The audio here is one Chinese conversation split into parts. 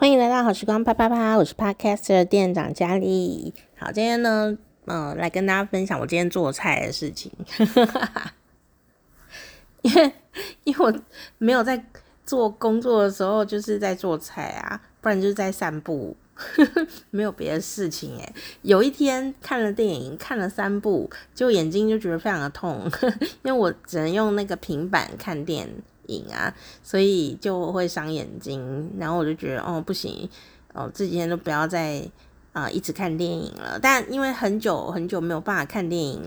欢迎来到好时光啪啪啪，我是 Podcaster 店长佳丽。好，今天呢，嗯、来跟大家分享我今天做菜的事情。因为因为我没有在做工作的时候，就是在做菜啊，不然就是在散步，没有别的事情诶。有一天看了电影，看了三部，就眼睛就觉得非常的痛，因为我只能用那个平板看电影。啊，所以就会伤眼睛，然后我就觉得哦不行，哦这几天都不要再啊、一直看电影了。但因为很久很久没有办法看电影，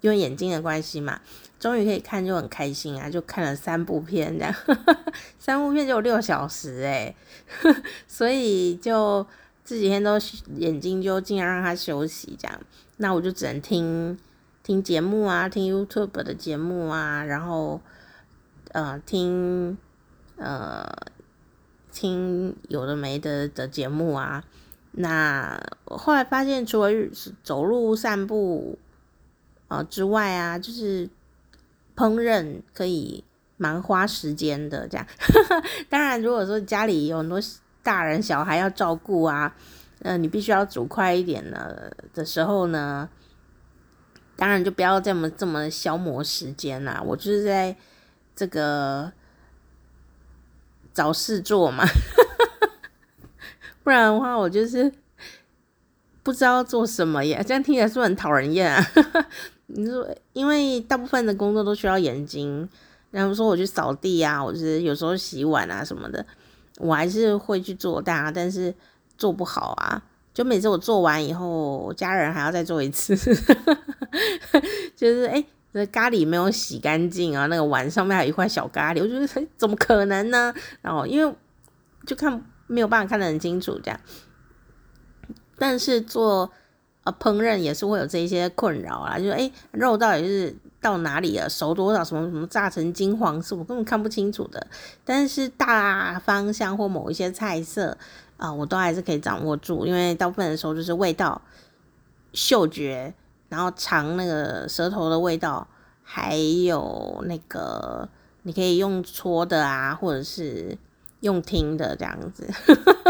因为眼睛的关系嘛，终于可以看就很开心啊，就看了三部片这样，三部片就有六小时哎，所以就这几天都眼睛就尽量让它休息这样，那我就只能听听节目啊，听 YouTube 的节目啊，然后。呃，听，呃，听有的没的的节目啊。那我后来发现，除了走路散步，呃之外啊，就是烹饪可以蛮花时间的。这样，当然，如果说家里有很多大人小孩要照顾啊，呃，你必须要煮快一点的的时候呢，当然就不要这么这么消磨时间啦。我就是在。这个找事做嘛，不然的话我就是不知道做什么呀。这样听起来是不是很讨人厌啊？你说，因为大部分的工作都需要眼睛，然后说我去扫地啊，或者是有时候洗碗啊什么的，我还是会去做，但但是做不好啊。就每次我做完以后，家人还要再做一次，就是哎。那咖喱没有洗干净啊，那个碗上面还有一块小咖喱，我觉得怎么可能呢？然后因为就看没有办法看得很清楚这样，但是做呃烹饪也是会有这一些困扰啊，就是诶肉到底是到哪里了，熟多少，什么什么炸成金黄色，我根本看不清楚的。但是大方向或某一些菜色啊、我都还是可以掌握住，因为大部分的时候就是味道、嗅觉。然后尝那个舌头的味道，还有那个你可以用搓的啊，或者是用听的这样子。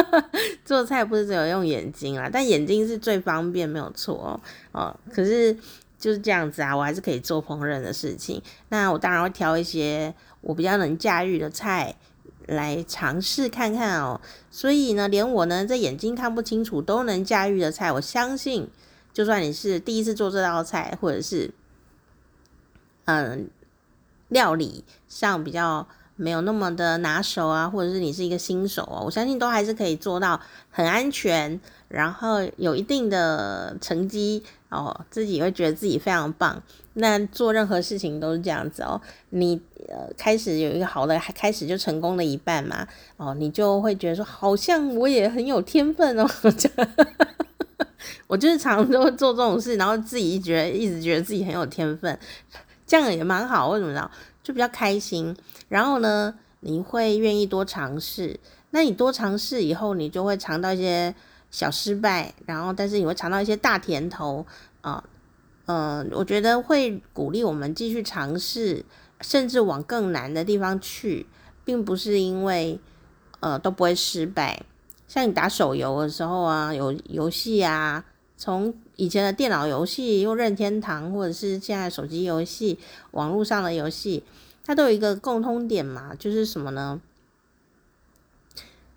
做菜不是只有用眼睛啊，但眼睛是最方便，没有错哦。哦，可是就是这样子啊，我还是可以做烹饪的事情。那我当然会挑一些我比较能驾驭的菜来尝试看看哦。所以呢，连我呢这眼睛看不清楚都能驾驭的菜，我相信。就算你是第一次做这道菜，或者是嗯料理上比较没有那么的拿手啊，或者是你是一个新手啊，我相信都还是可以做到很安全，然后有一定的成绩哦，自己会觉得自己非常棒。那做任何事情都是这样子哦，你呃开始有一个好的，开始就成功了一半嘛，哦，你就会觉得说，好像我也很有天分哦。我就是常常都会做这种事，然后自己觉得一直觉得自己很有天分，这样也蛮好。为什么呢？就比较开心。然后呢，你会愿意多尝试。那你多尝试以后，你就会尝到一些小失败，然后但是你会尝到一些大甜头啊。嗯、我觉得会鼓励我们继续尝试，甚至往更难的地方去，并不是因为呃都不会失败。像你打手游的时候啊，有游戏啊，从以前的电脑游戏，用任天堂，或者是现在手机游戏、网络上的游戏，它都有一个共通点嘛，就是什么呢？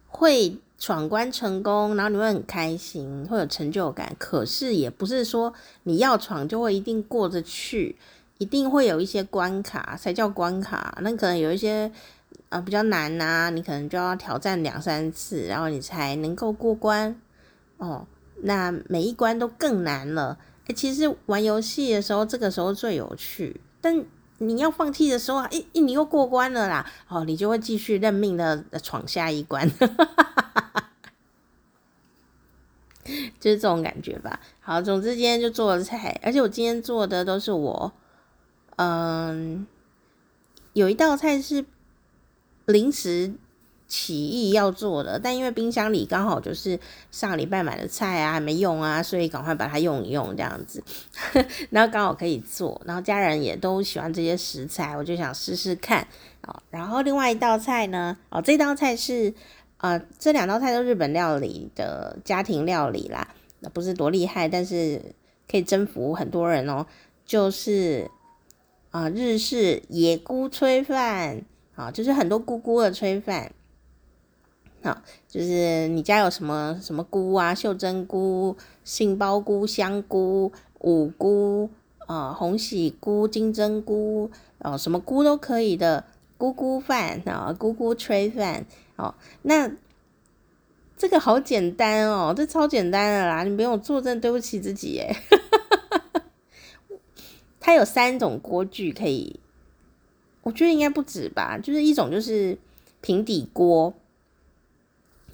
会闯关成功，然后你会很开心，会有成就感。可是也不是说你要闯就会一定过得去，一定会有一些关卡才叫关卡。那可能有一些。啊，比较难呐、你可能就要挑战两三次，然后你才能够过关哦。那每一关都更难了。诶，其实玩游戏的时候，这个时候最有趣。但你要放弃的时候啊，诶，你又过关了啦，哦，你就会继续认命的闯下一关，就是这种感觉吧。好，总之今天就做了菜，而且我今天做的都是我，嗯，有一道菜是。临时起意要做的，但因为冰箱里刚好就是上礼拜买的菜啊，还没用啊，所以赶快把它用一用这样子，然后刚好可以做，然后家人也都喜欢这些食材，我就想试试看。然后另外一道菜呢，哦，这道菜是呃，这两道菜都日本料理的家庭料理啦，那不是多厉害，但是可以征服很多人哦。就是啊、日式野菇炊饭，啊，就是很多菇菇的炊饭。好，就是你家有什么什么菇啊？秀珍菇、杏鲍菇、香菇、五菇啊、呃，鸿喜菇、金针菇，哦、什么菇都可以的。菇菇饭啊，菇菇炊饭哦，那这个好简单哦，这超简单的啦，你不用做，真对不起自己耶。它有三种锅具可以，我觉得应该不止吧，就是一种就是平底锅，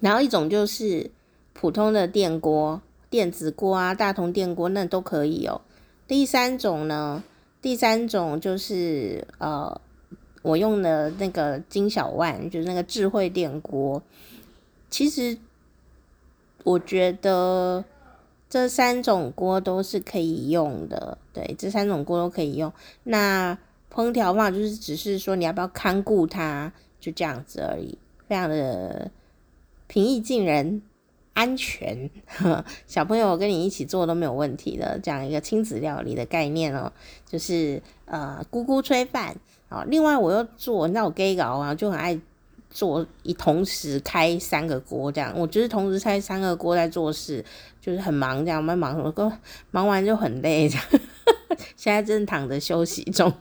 然后一种就是普通的电锅、电子锅啊、大同电锅那都可以哦。第三种呢，第三种就是呃。我用的那个金小万，就是那个智慧电锅。其实我觉得这三种锅都是可以用的，对，这三种锅都可以用。那烹调方法就是只是说你要不要看顾它，就这样子而已，非常的平易近人。安全，小朋友跟你一起做都没有问题的，这样一个亲子料理的概念哦，就是呃，姑姑炊饭啊。另外我又做，那我 gay 搞啊，就很爱做，一同时开三个锅这样。我就是同时开三个锅在做事，就是很忙这样，蛮忙，我都忙完就很累这样。现在正躺着休息中。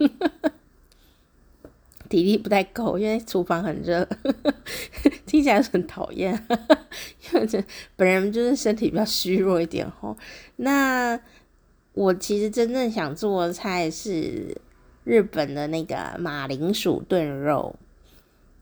体力不太够，因为厨房很热，听起来很讨厌。因为这本人就是身体比较虚弱一点吼。那我其实真正想做的菜是日本的那个马铃薯炖肉，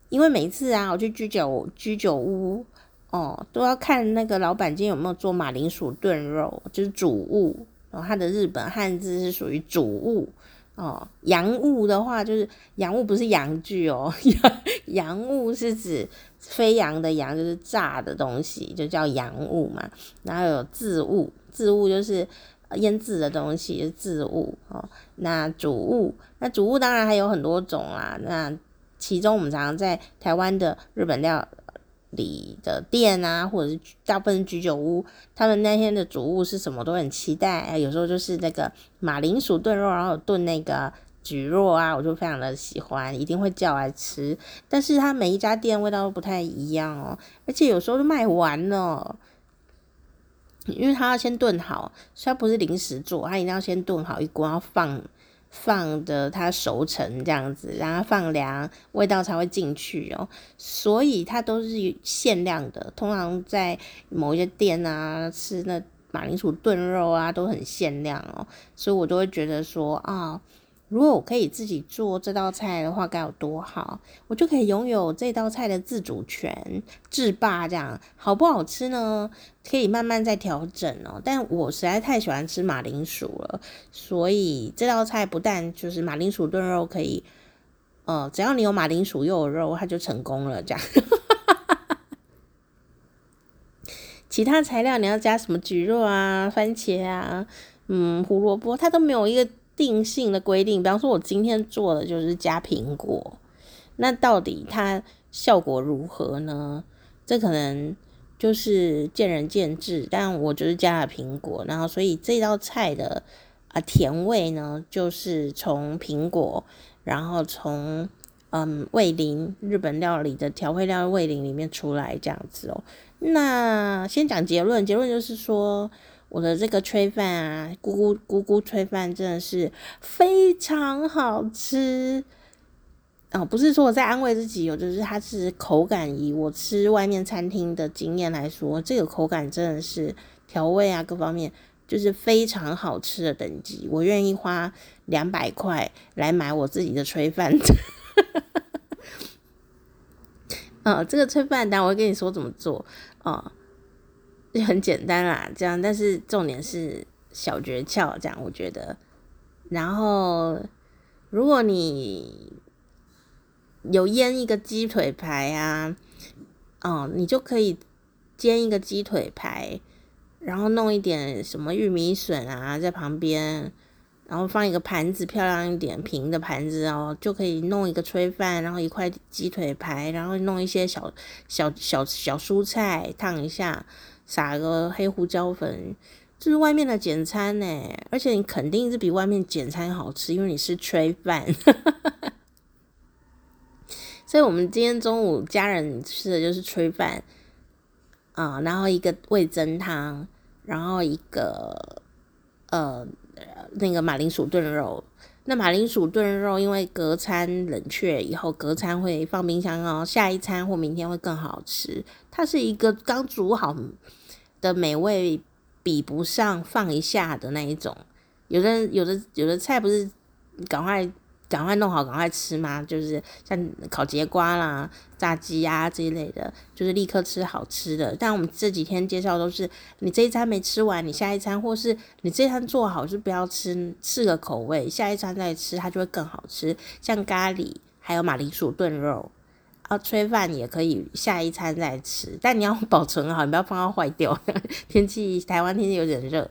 因为每次啊，我去居酒居酒屋哦，都要看那个老板今天有没有做马铃薯炖肉，就是主物，然后它的日本汉字是属于主物。哦，洋物的话就是洋物，不是洋具哦。洋洋物是指飞扬的扬，就是炸的东西，就叫洋物嘛。然后有渍物，渍物就是腌制的东西，就是渍物哦。那主物，那主物当然还有很多种啦。那其中我们常常在台湾的日本料。里的店啊，或者是大部分居酒屋，他们那天的主物是什么都很期待。有时候就是那个马铃薯炖肉，然后炖那个蒟蒻啊，我就非常的喜欢，一定会叫来吃。但是它每一家店味道都不太一样哦，而且有时候都卖完了，因为它要先炖好，虽然不是临时做，它一定要先炖好一锅，要放。放的它熟成这样子，然后放凉，味道才会进去哦。所以它都是限量的，通常在某一些店啊吃那马铃薯炖肉啊都很限量哦。所以我都会觉得说啊。如果我可以自己做这道菜的话，该有多好！我就可以拥有这道菜的自主权，制霸这样好不好吃呢？可以慢慢再调整哦。但我实在太喜欢吃马铃薯了，所以这道菜不但就是马铃薯炖肉可以，呃，只要你有马铃薯又有肉，它就成功了这样。其他材料你要加什么蒟蒻啊、番茄啊、嗯、胡萝卜，它都没有一个。定性的规定，比方说，我今天做的就是加苹果，那到底它效果如何呢？这可能就是见仁见智。但我就是加了苹果，然后所以这道菜的啊甜味呢，就是从苹果，然后从嗯味淋日本料理的调味料味淋里面出来这样子哦。那先讲结论，结论就是说。我的这个炊饭啊，菇菇菇菇炊饭真的是非常好吃哦！不是说我在安慰自己，有就是它是口感，以我吃外面餐厅的经验来说，这个口感真的是调味啊各方面就是非常好吃的等级，我愿意花两百块来买我自己的炊饭。啊、哦，这个炊饭，等下我会跟你说怎么做啊。很简单啦，这样，但是重点是小诀窍，这样我觉得。然后，如果你有腌一个鸡腿排啊，哦，你就可以煎一个鸡腿排，然后弄一点什么玉米笋啊在旁边，然后放一个盘子，漂亮一点平的盘子哦，就可以弄一个炊饭，然后一块鸡腿排，然后弄一些小小小小蔬菜烫一下，撒个黑胡椒粉，这是外面的简餐呢，而且你肯定是比外面简餐好吃，因为你是炊饭。所以我们今天中午家人吃的就是炊饭啊，然后一个味噌汤，然后一个呃。那个马铃薯炖肉，那马铃薯炖肉因为隔餐冷却以后，隔餐会放冰箱哦，下一餐或明天会更好吃。它是一个刚煮好的美味，比不上放一下的那一种。有的有的有的菜不是赶快。赶快弄好，赶快吃嘛，就是像烤节瓜啦、炸鸡啊这一类的，就是立刻吃好吃的。但我们这几天介绍都是，你这一餐没吃完，你下一餐，或是你这餐做好就不要吃，试个口味，下一餐再吃，它就会更好吃。像咖喱，还有马铃薯炖肉，啊，炊饭也可以下一餐再吃，但你要 保存好，你不要放到坏掉。天气，台湾天气有点热。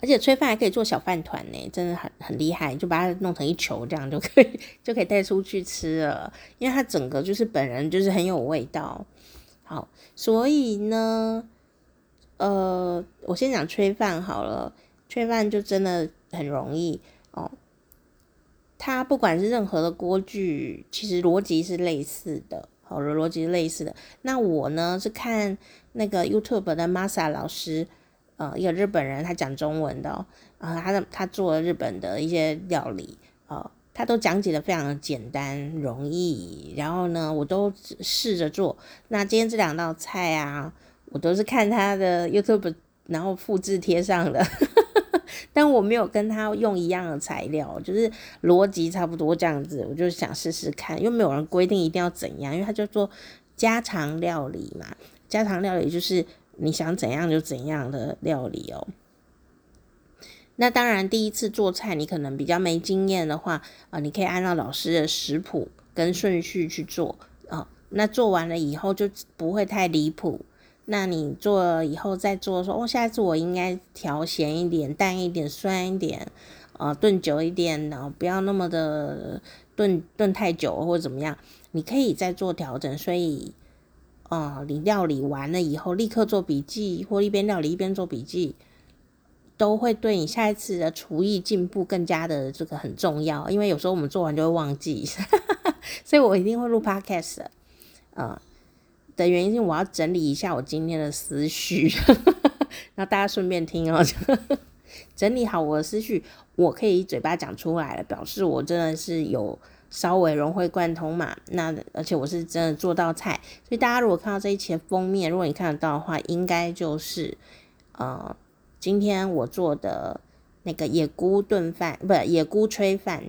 而且炊饭还可以做小饭团呢，真的很很厉害，就把它弄成一球，这样就可以就可以带出去吃了。因为它整个就是本人就是很有味道。好，所以呢，呃，我先讲炊饭好了，炊饭就真的很容易。它不管是任何的锅具，其实逻辑是类似的，好的逻辑是类似的。那我呢是看那个 YouTube 的 Masa 老师。呃，一个日本人，他讲中文的，哦，啊，他的他做了日本的一些料理，呃，他都讲解的非常的简单容易，然后呢，我都试着做。那今天这两道菜啊，我都是看他的 YouTube，然后复制贴上的，但我没有跟他用一样的材料，就是逻辑差不多这样子，我就想试试看，又没有人规定一定要怎样，因为他就做家常料理嘛，家常料理就是。你想怎样就怎样的料理哦。那当然，第一次做菜你可能比较没经验的话，啊、你可以按照老师的食谱跟顺序去做啊、那做完了以后就不会太离谱。那你做以后再做说，哦，下一次我应该调咸一点、淡一点、酸一点，呃，炖久一点，然后不要那么的炖炖太久或者怎么样，你可以再做调整。所以。哦，你料理完了以后，立刻做笔记，或一边料理一边做笔记，都会对你下一次的厨艺进步更加的这个很重要。因为有时候我们做完就会忘记，所以我一定会录 podcast 的。呃，的原因是我要整理一下我今天的思绪，然后大家顺便听哦，整理好我的思绪，我可以嘴巴讲出来了，表示我真的是有。稍微融会贯通嘛，那而且我是真的做道菜，所以大家如果看到这一期的封面，如果你看得到的话，应该就是呃今天我做的那个野菇炖饭，不野菇炊饭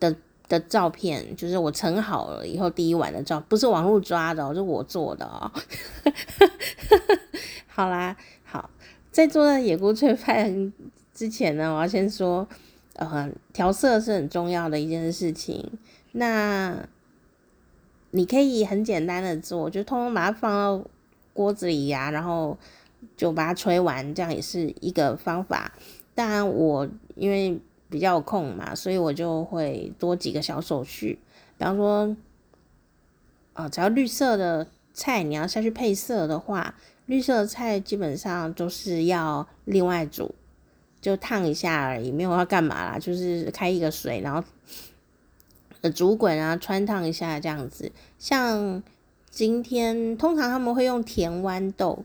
的的照片，就是我盛好了以后第一碗的照，不是网络抓的哦，是我做的哦。好啦，好，在做那野菇炊饭之前呢，我要先说。呃，调色是很重要的一件事情。那你可以很简单的做，就通通把它放到锅子里呀、然后就把它吹完，这样也是一个方法。当然，我因为比较有空嘛，所以我就会多几个小手续。比方说，啊、只要绿色的菜你要下去配色的话，绿色的菜基本上都是要另外煮。就烫一下而已，没有要干嘛啦，就是开一个水，然后煮滚啊，汆烫一下这样子。像今天通常他们会用甜豌豆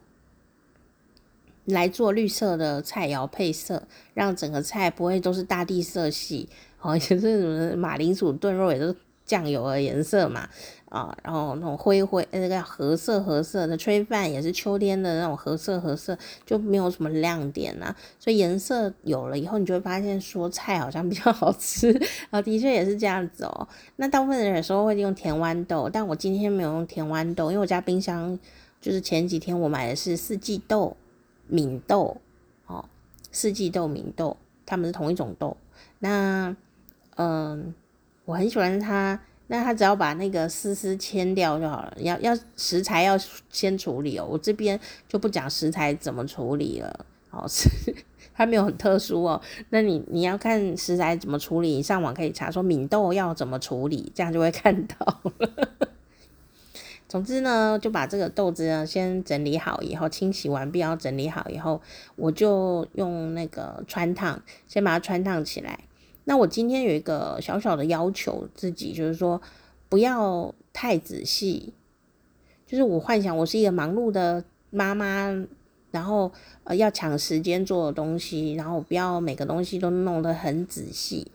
来做绿色的菜肴配色，让整个菜不会都是大地色系。哦，也是什么马铃薯炖肉也是酱油的颜色嘛。啊，然后那种灰灰，那个褐色褐色的炊饭也是秋天的那种褐色褐色，就没有什么亮点啊。所以颜色有了以后，你就会发现说菜好像比较好吃啊，的确也是这样子哦。那大部分人有时候会用甜豌豆，但我今天没有用甜豌豆，因为我家冰箱就是前几天我买的是四季豆、敏豆，哦，四季豆、敏豆，它们是同一种豆。那嗯，我很喜欢它。那他只要把那个丝丝牵掉就好了。要要食材要先处理哦，我这边就不讲食材怎么处理了。好吃，它没有很特殊哦。那你你要看食材怎么处理，你上网可以查说敏豆要怎么处理，这样就会看到了。总之呢，就把这个豆子呢先整理好以后，清洗完毕，要整理好以后，我就用那个穿烫，先把它穿烫起来。那我今天有一个小小的要求，自己就是说不要太仔细，就是我幻想我是一个忙碌的妈妈，然后呃要抢时间做的东西，然后不要每个东西都弄得很仔细。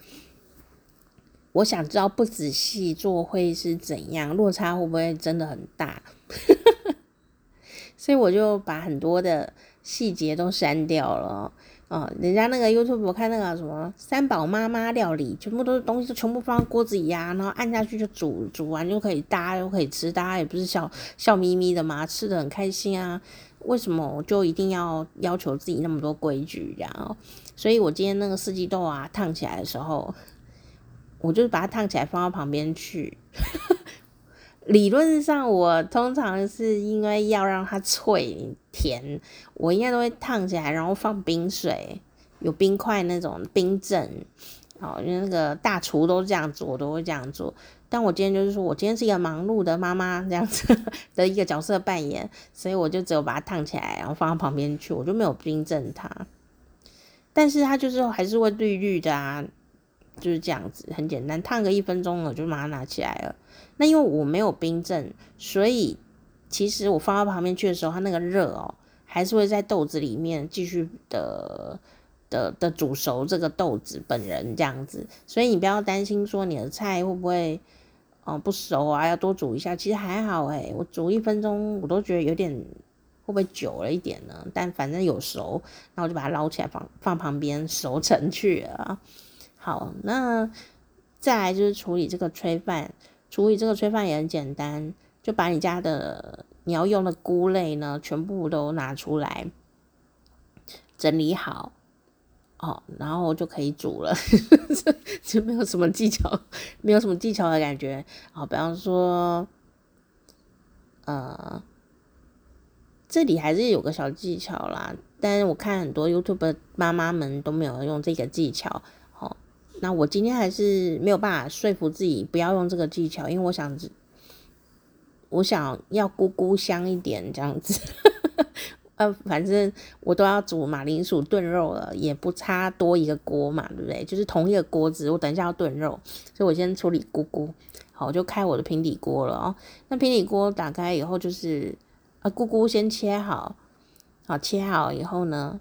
我想知道不仔细做会是怎样，落差会不会真的很大？所以我就把很多的细节都删掉了。哦，人家那个 YouTube 我看那个什么三宝妈妈料理，全部都是东西，全部放在锅子里呀，然后按下去就煮，煮完就可以，大家都可以吃，大家也不是笑笑眯眯的嘛，吃得很开心啊。为什么我就一定要要求自己那么多规矩？然后，所以我今天那个四季豆啊烫起来的时候，我就把它烫起来放到旁边去。理论上，我通常是因为要让它脆甜，我应该都会烫起来，然后放冰水，有冰块那种冰镇。哦，因为那个大厨都这样做，我都会这样做。但我今天就是说我今天是一个忙碌的妈妈这样子的一个角色扮演，所以我就只有把它烫起来，然后放到旁边去，我就没有冰镇它。但是它就是还是会绿绿的啊。就是这样子，很简单，烫个一分钟了，就把它拿起来了。那因为我没有冰镇，所以其实我放到旁边去的时候，它那个热哦，还是会在豆子里面继续的的的煮熟这个豆子本人这样子。所以你不要担心说你的菜会不会哦不熟啊，要多煮一下。其实还好诶，我煮一分钟我都觉得有点会不会久了一点呢？但反正有熟，然后就把它捞起来放放旁边熟成去了。好，那再来就是处理这个炊饭，处理这个炊饭也很简单，就把你家的你要用的菇类呢，全部都拿出来整理好，哦，然后就可以煮了，就没有什么技巧，没有什么技巧的感觉。好，比方说，呃，这里还是有个小技巧啦，但是我看很多 YouTube 妈妈们都没有用这个技巧。那我今天还是没有办法说服自己不要用这个技巧，因为我想，我想要咕咕香一点这样子。呃，反正我都要煮马铃薯炖肉了，也不差多一个锅嘛，对不对？就是同一个锅子，我等一下要炖肉，所以我先处理咕咕。好，我就开我的平底锅了哦。那平底锅打开以后，就是啊咕咕先切好，好，切好以后呢，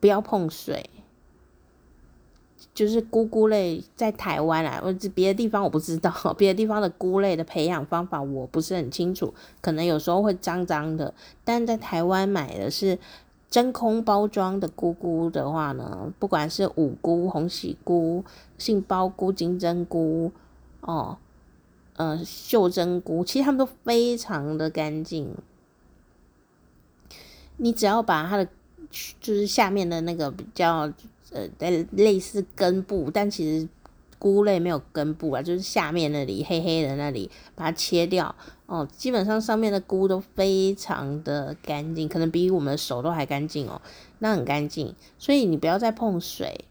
不要碰水。就是菇菇类在台湾啊，或者别的地方我不知道，别的地方的菇类的培养方法我不是很清楚，可能有时候会脏脏的。但在台湾买的是真空包装的菇菇的话呢，不管是五菇、红喜菇、杏鲍菇、金针菇，哦，呃，袖珍菇，其实它们都非常的干净。你只要把它的就是下面的那个比较。呃，类似根部，但其实菇类没有根部啊，就是下面那里黑黑的那里，把它切掉哦。基本上上面的菇都非常的干净，可能比我们的手都还干净哦，那很干净。所以你不要再碰水，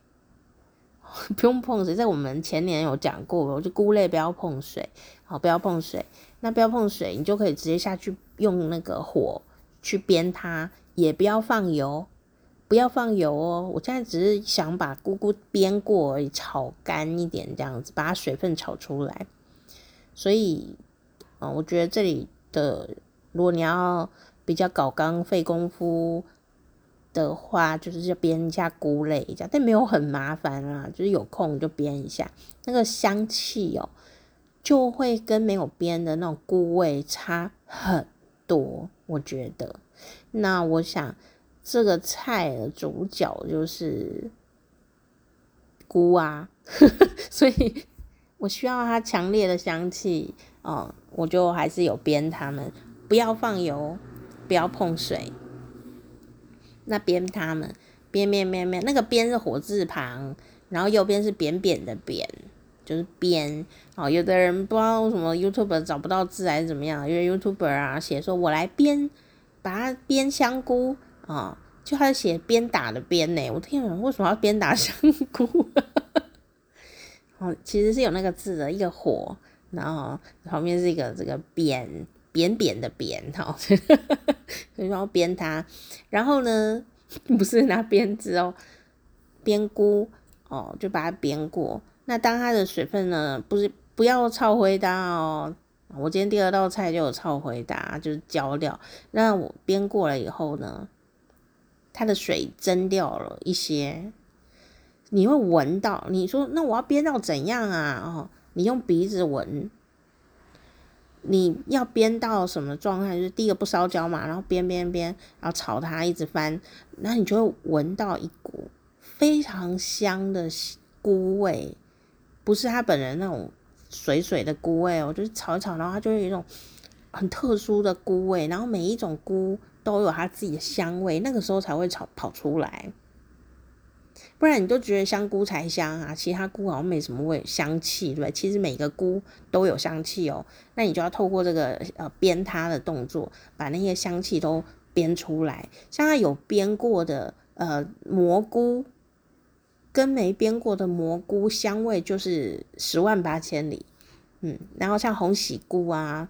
不用碰水，在我们前年有讲过，我就菇类不要碰水，好，不要碰水。那不要碰水，你就可以直接下去用那个火去煸它，也不要放油。不要放油哦，我现在只是想把菇菇煸过，炒干一点这样子，把它水分炒出来。所以，嗯，我觉得这里的，如果你要比较搞刚费功夫的话，就是要煸一下菇类一下，但没有很麻烦啊，就是有空就煸一下，那个香气哦，就会跟没有煸的那种菇味差很多，我觉得。那我想。这个菜的主角就是菇啊，所以我需要它强烈的香气哦，我就还是有煸它们，不要放油，不要碰水，那煸它们，煸煸煸煸，那个煸是火字旁，然后右边是扁扁的扁，就是煸哦。有的人不知道什么 YouTuber 找不到字还是怎么样，因为 YouTuber 啊写说我来煸，把它煸香菇。啊、哦，就他写鞭打的鞭呢，我天啊，为什么要鞭打香菇？哦，其实是有那个字的，一个火，然后旁边是一个这个扁扁扁的扁，哈，所以说要鞭它。然后呢，不是拿鞭子哦，煸菇哦，就把它煸过。那当它的水分呢，不是不要炒回答哦。我今天第二道菜就有炒回答，就是焦掉。那我煸过了以后呢，它的水蒸掉了一些。你会闻到，你说那我要煸到怎样啊？哦，你用鼻子闻，你要煸到什么状态？就是第一个不烧焦嘛，然后煸煸煸，然后炒它一直翻，那你就会闻到一股非常香的菇味，不是它本人那种水水的菇味哦，就是炒一炒，然后它就会有一种很特殊的菇味，然后每一种菇都有它自己的香味，那个时候才会炒跑出来。不然你都觉得香菇才香啊，其他菇好像没什么味香气，对不对？其实每个菇都有香气哦，那你就要透过这个呃煸它的动作，把那些香气都煸出来。像它有煸过的呃蘑菇，跟没煸过的蘑菇香味就是十万八千里，嗯。然后像红喜菇啊、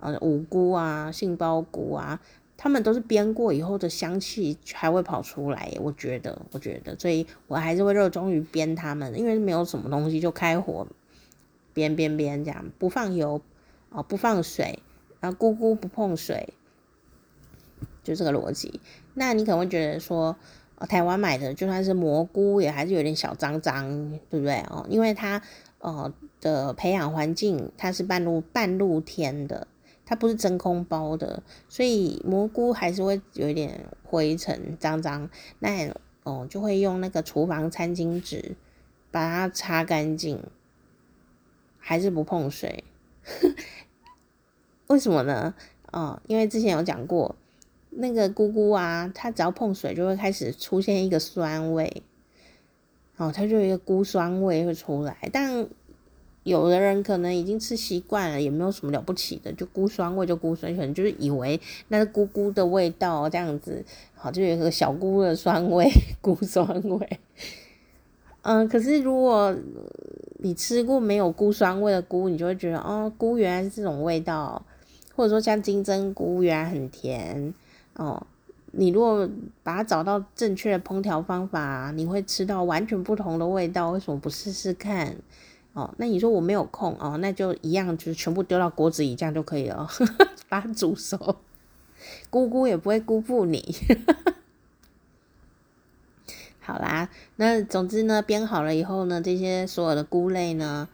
呃五菇啊、杏鲍菇啊。他们都是煸过以后的香气还会跑出来，我觉得，我觉得，所以我还是会热衷于煸它们，因为没有什么东西就开火煸煸煸这样，不放油哦，不放水，然后菇菇不碰水，就这个逻辑。那你可能会觉得说，哦，台湾买的就算是蘑菇也还是有点小脏脏，对不对哦？因为它呃的培养环境它是半露半露天的。它不是真空包的，所以蘑菇还是会有一点灰尘脏脏。那哦，就会用那个厨房餐巾纸把它擦干净，还是不碰水。为什么呢？哦，因为之前有讲过，那个菇菇啊，它只要碰水就会开始出现一个酸味，哦，它就有一个菇酸味会出来，但。有的人可能已经吃习惯了，也没有什么了不起的，就菇酸味就菇酸，可能就是以为那是菇菇的味道这样子，好，就有一个小菇的酸味，菇酸味。嗯，可是如果你吃过没有菇酸味的菇，你就会觉得哦，菇原来是这种味道，或者说像金针菇原来很甜哦。你如果把它找到正确的烹调方法，你会吃到完全不同的味道，为什么不试试看？哦，那你说我没有空哦，那就一样，就是全部丢到锅子里这样就可以了，呵呵，把它煮熟，菇菇也不会辜负你。好啦，那总之呢，编好了以后呢，这些所有的菇类呢，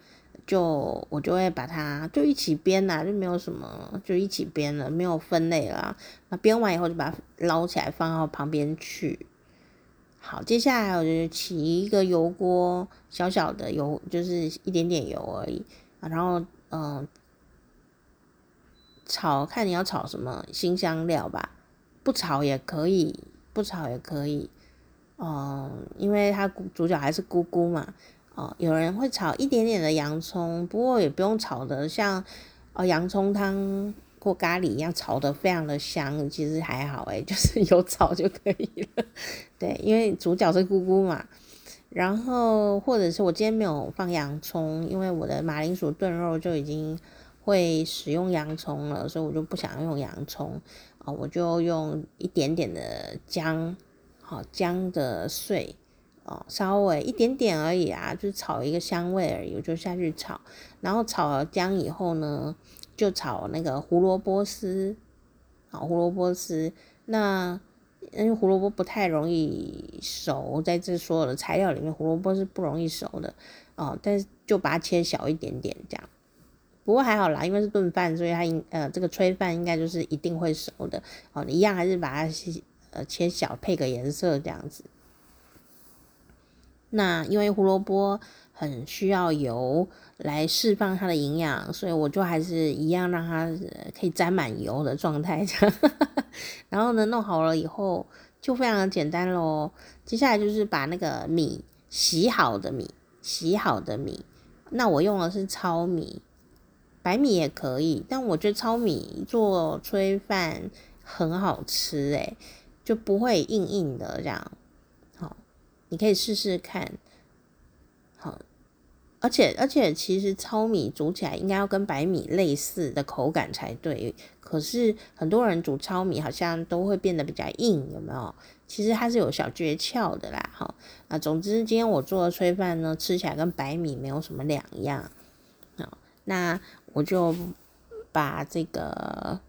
就我就会把它就一起编啦，就没有什么，就一起编了，没有分类啦。那编完以后就把它捞起来放到旁边去。好，接下来我就起一个油锅，小小的油，就是一点点油而已啊。然后，嗯，炒，看你要炒什么新香料吧，不炒也可以，不炒也可以。嗯，因为它主角还是菇菇嘛。哦，有人会炒一点点的洋葱，不过也不用炒的像哦洋葱汤。或咖喱一样炒得非常的香，其实还好诶，就是 有炒就可以了。对，因为主角是姑姑嘛。然后或者是我今天没有放洋葱，因为我的马铃薯炖肉就已经会使用洋葱了，所以我就不想用洋葱啊，我就用一点点的姜，好姜的碎哦，稍微一点点而已啊，就是炒一个香味而已，我就下去炒。然后炒了姜以后呢，就炒那个胡萝卜丝，好胡萝卜丝。那因为胡萝卜不太容易熟，在这所有的材料里面，胡萝卜是不容易熟的哦。但是就把它切小一点点这样。不过还好啦，因为是炖饭，所以它应呃这个炊饭应该就是一定会熟的哦。你一样还是把它呃切小，配个颜色这样子。那因为胡萝卜很需要油。来释放它的营养，所以我就还是一样让它可以沾满油的状态这样。然后呢，弄好了以后就非常的简单喽。接下来就是把那个米洗好的米，洗好的米，那我用的是糙米，白米也可以，但我觉得糙米做炊饭很好吃诶。就不会硬硬的这样。好，你可以试试看。而且而且其实糙米煮起来应该要跟白米类似的口感才对。可是很多人煮糙米好像都会变得比较硬，有没有？其实它是有小诀窍的啦。哈，啊，总之今天我做的炊饭呢，吃起来跟白米没有什么两样。好，那我就把这个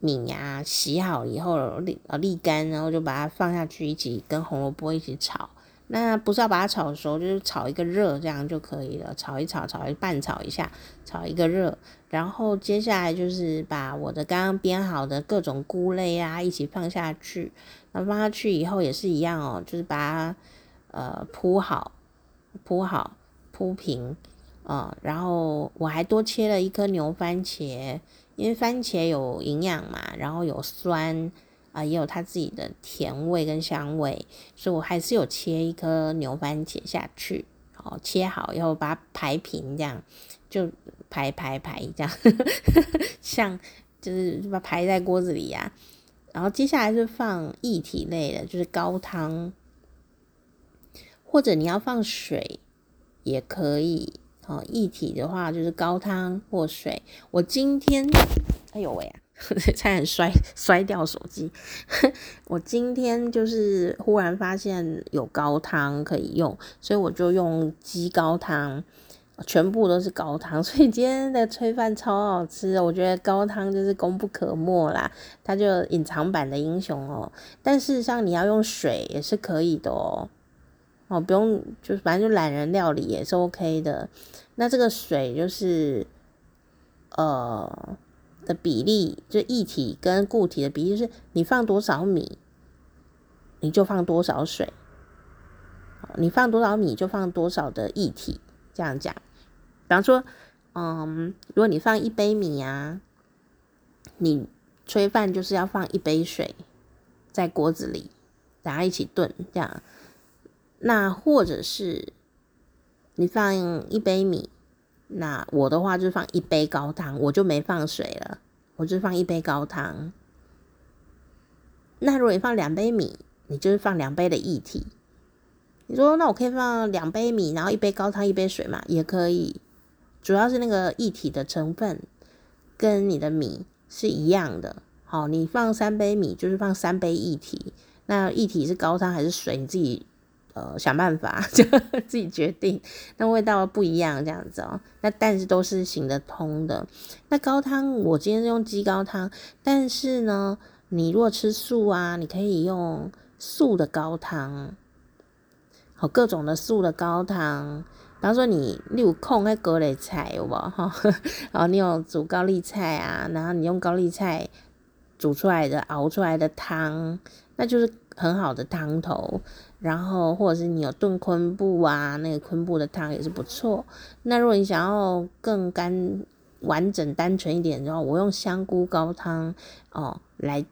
米呀洗好以后沥呃沥干，然后就把它放下去一起跟红萝卜一起炒。那不是要把它炒熟，就是炒一个热，这样就可以了。炒一炒，炒一拌炒一下，炒一个热。然后接下来就是把我的刚刚编好的各种菇类啊一起放下去。那放下去以后也是一样哦，就是把它呃铺好，铺好，铺平啊、然后我还多切了一颗牛番茄，因为番茄有营养嘛，然后有酸。啊，也有它自己的甜味跟香味，所以我还是有切一颗牛番茄下去，好，切好以后把它排平，这样就排排排这样，像就是把它排在锅子里呀、然后接下来是放液体类的，就是高汤，或者你要放水也可以。哦，液体的话就是高汤或水。我今天，哎呦喂啊！差点摔 摔掉手机。我今天就是忽然发现有高汤可以用，所以我就用鸡高汤，全部都是高汤，所以今天的炊饭超好吃。我觉得高汤就是功不可没啦，它就隐藏版的英雄哦。但事实上你要用水也是可以的哦，哦不用，就是反正就懒人料理也是 OK 的。那这个水就是呃。的比例就液体跟固体的比例，是你放多少米，你就放多少水。你放多少米就放多少的液体，这样讲。比方说，嗯，如果你放一杯米啊，你炊饭就是要放一杯水在锅子里，大家一起炖这样。那或者是你放一杯米。那我的话就放一杯高汤，我就没放水了，我就放一杯高汤。那如果你放两杯米，你就是放两杯的液体。你说那我可以放两杯米，然后一杯高汤，一杯水嘛？也可以，主要是那个液体的成分跟你的米是一样的。好，你放三杯米就是放三杯液体，那液体是高汤还是水？你自己。呃，想办法 就自己决定，那味道不一样这样子哦。那但是都是行得通的。那高汤我今天是用鸡高汤，但是呢，你如果吃素啊，你可以用素的高汤，好，各种的素的高汤。比方说你你有空那高丽菜有无哈？然后你有煮高丽菜啊，然后你用高丽菜煮出来的熬出来的汤，那就是很好的汤头。然后，或者是你有炖昆布啊，那个昆布的汤也是不错。那如果你想要更干、完整、单纯一点的话，我用香菇高汤哦来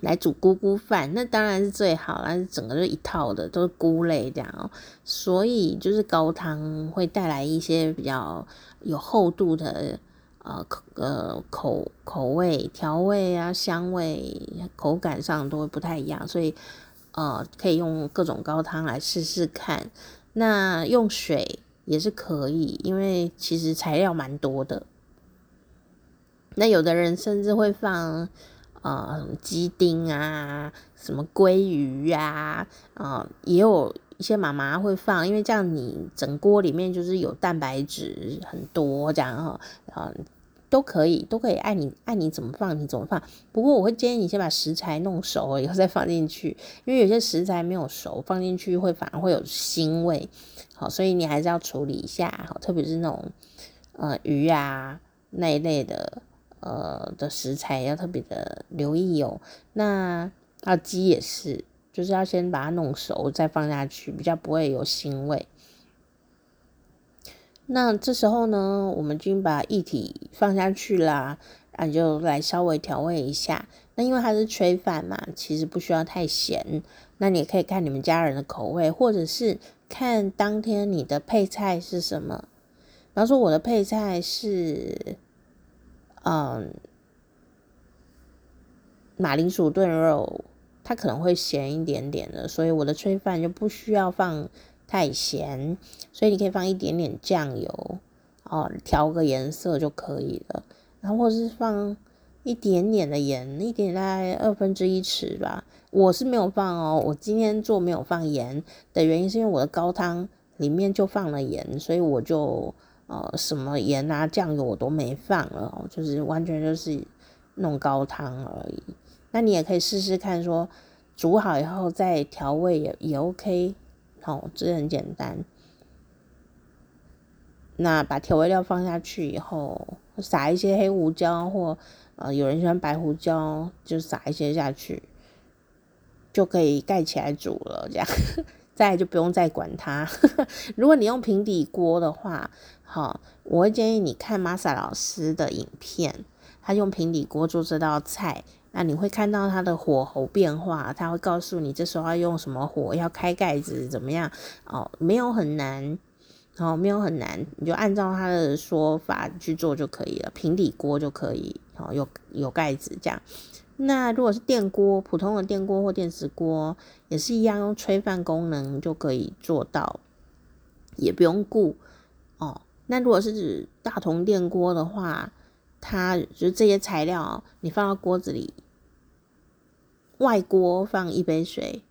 来煮菇菇饭，那当然是最好。但是整个就一套的都是菇类这样哦，所以就是高汤会带来一些比较有厚度的呃口呃口口味、调味啊、香味、口感上都会不太一样，所以。呃，可以用各种高汤来试试看。那用水也是可以，因为其实材料蛮多的。那有的人甚至会放呃鸡丁啊，什么鲑鱼啊，啊、呃，也有一些妈妈会放，因为这样你整锅里面就是有蛋白质很多这样哈，啊。都可以，都可以，爱你爱你怎么放你怎么放。不过我会建议你先把食材弄熟了以后再放进去，因为有些食材没有熟，放进去会反而会有腥味。好，所以你还是要处理一下。好，特别是那种呃鱼啊那一类的呃的食材要特别的留意哦。那啊鸡也是，就是要先把它弄熟再放下去，比较不会有腥味。那这时候呢，我们已经把液体放下去啦，然后就来稍微调味一下。那因为它是炊饭嘛，其实不需要太咸。那你可以看你们家人的口味，或者是看当天你的配菜是什么。比方说我的配菜是，嗯，马铃薯炖肉，它可能会咸一点点的，所以我的炊饭就不需要放太咸，所以你可以放一点点酱油哦，调个颜色就可以了。然后或是放一点点的盐，一点大概二分之一匙吧。我是没有放哦，我今天做没有放盐的原因是因为我的高汤里面就放了盐，所以我就呃什么盐啊酱油我都没放了，就是完全就是弄高汤而已。那你也可以试试看说，煮好以后再调味也也 OK，好，这很简单。那把调味料放下去以后，撒一些黑胡椒或呃有人喜欢白胡椒，就撒一些下去。就可以盖起来煮了，这样，再就不用再管它。如果你用平底锅的话，好，我会建议你看 Masa 老师的影片，他用平底锅做这道菜，那你会看到它的火候变化，他会告诉你这时候要用什么火，要开盖子怎么样哦，没有很难，哦，没有很难，你就按照他的说法去做就可以了，平底锅就可以，哦，有有盖子这样。那如果是电锅，普通的电锅或电磁锅也是一样，用炊饭功能就可以做到，也不用顾哦。那如果是指大同电锅的话，它就是这些材料你放到锅子里，外锅放一杯水，